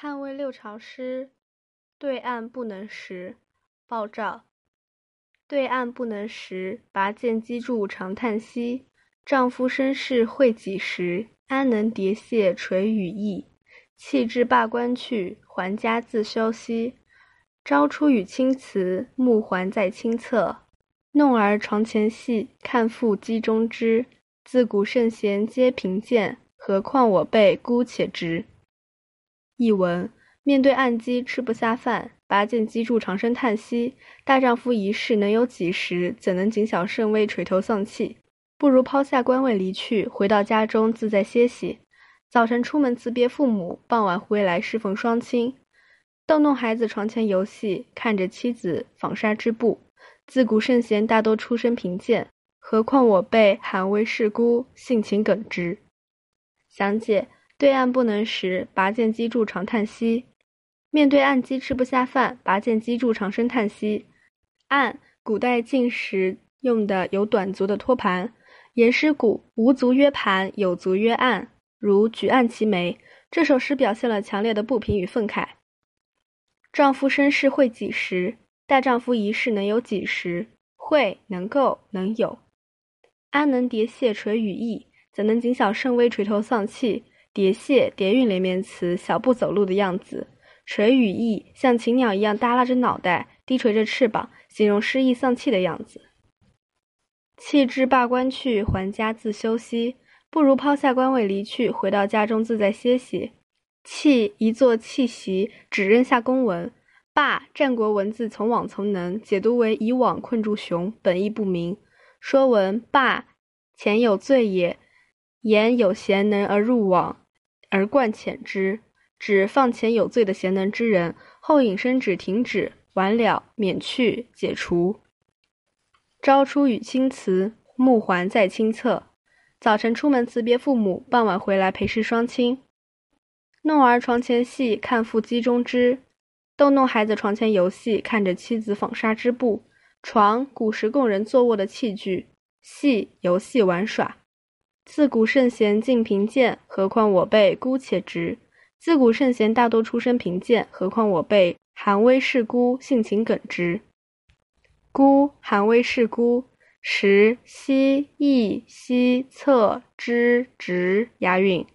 汉魏六朝诗，对岸不能识。鲍照。对岸不能识，拔剑击筑长叹息。丈夫身世会几时？安能叠谢垂羽翼？弃之罢官去，还家自修息。朝出与青瓷，暮还在清侧。弄儿床前戏，看复机中枝。自古圣贤皆贫贱，何况我辈姑且直。译文：面对暗饥吃不下饭，拔剑击筑长声叹息。大丈夫一世能有几时？怎能谨小慎微垂头丧气？不如抛下官位离去，回到家中自在歇息。早晨出门辞别父母，傍晚回来侍奉双亲。逗弄孩子床前游戏，看着妻子纺纱织布。自古圣贤大多出身贫贱，何况我辈寒微世孤，性情耿直。详解。对岸不能食，拔剑击筑长叹息。面对暗击吃不下饭，拔剑击筑长声叹息。案，古代进食用的有短足的托盘。言诗古，无足曰盘，有足曰案。如举案齐眉。这首诗表现了强烈的不平与愤慨。丈夫身世会几时？大丈夫一世能有几时？会，能够，能有。安能叠谢垂羽翼？怎能谨小慎微垂头丧气？叠谢叠韵连绵词，小步走路的样子；垂羽翼，像禽鸟一样耷拉着脑袋，低垂着翅膀，形容失意丧气的样子。弃之罢官去，还家自休息。不如抛下官位离去，回到家中自在歇息。弃一座弃席，只扔下公文。罢，战国文字从往从能，解读为以往困住熊，本意不明。说文罢，前有罪也，言有贤能而入网。而贯遣之，指放前有罪的贤能之人，后引申指停止、完了、免去、解除。朝出与青瓷，暮还在清侧。早晨出门辞别父母，傍晚回来陪侍双亲。弄儿床前戏，看复机中织。逗弄孩子床前游戏，看着妻子纺纱织布。床，古时供人坐卧的器具。戏，游戏玩耍。自古圣贤尽贫贱，何况我辈孤且直。自古圣贤大多出身贫贱，何况我辈寒微世孤，性情耿直。孤，寒微世孤。实，西，易，西，侧，之，直，押韵。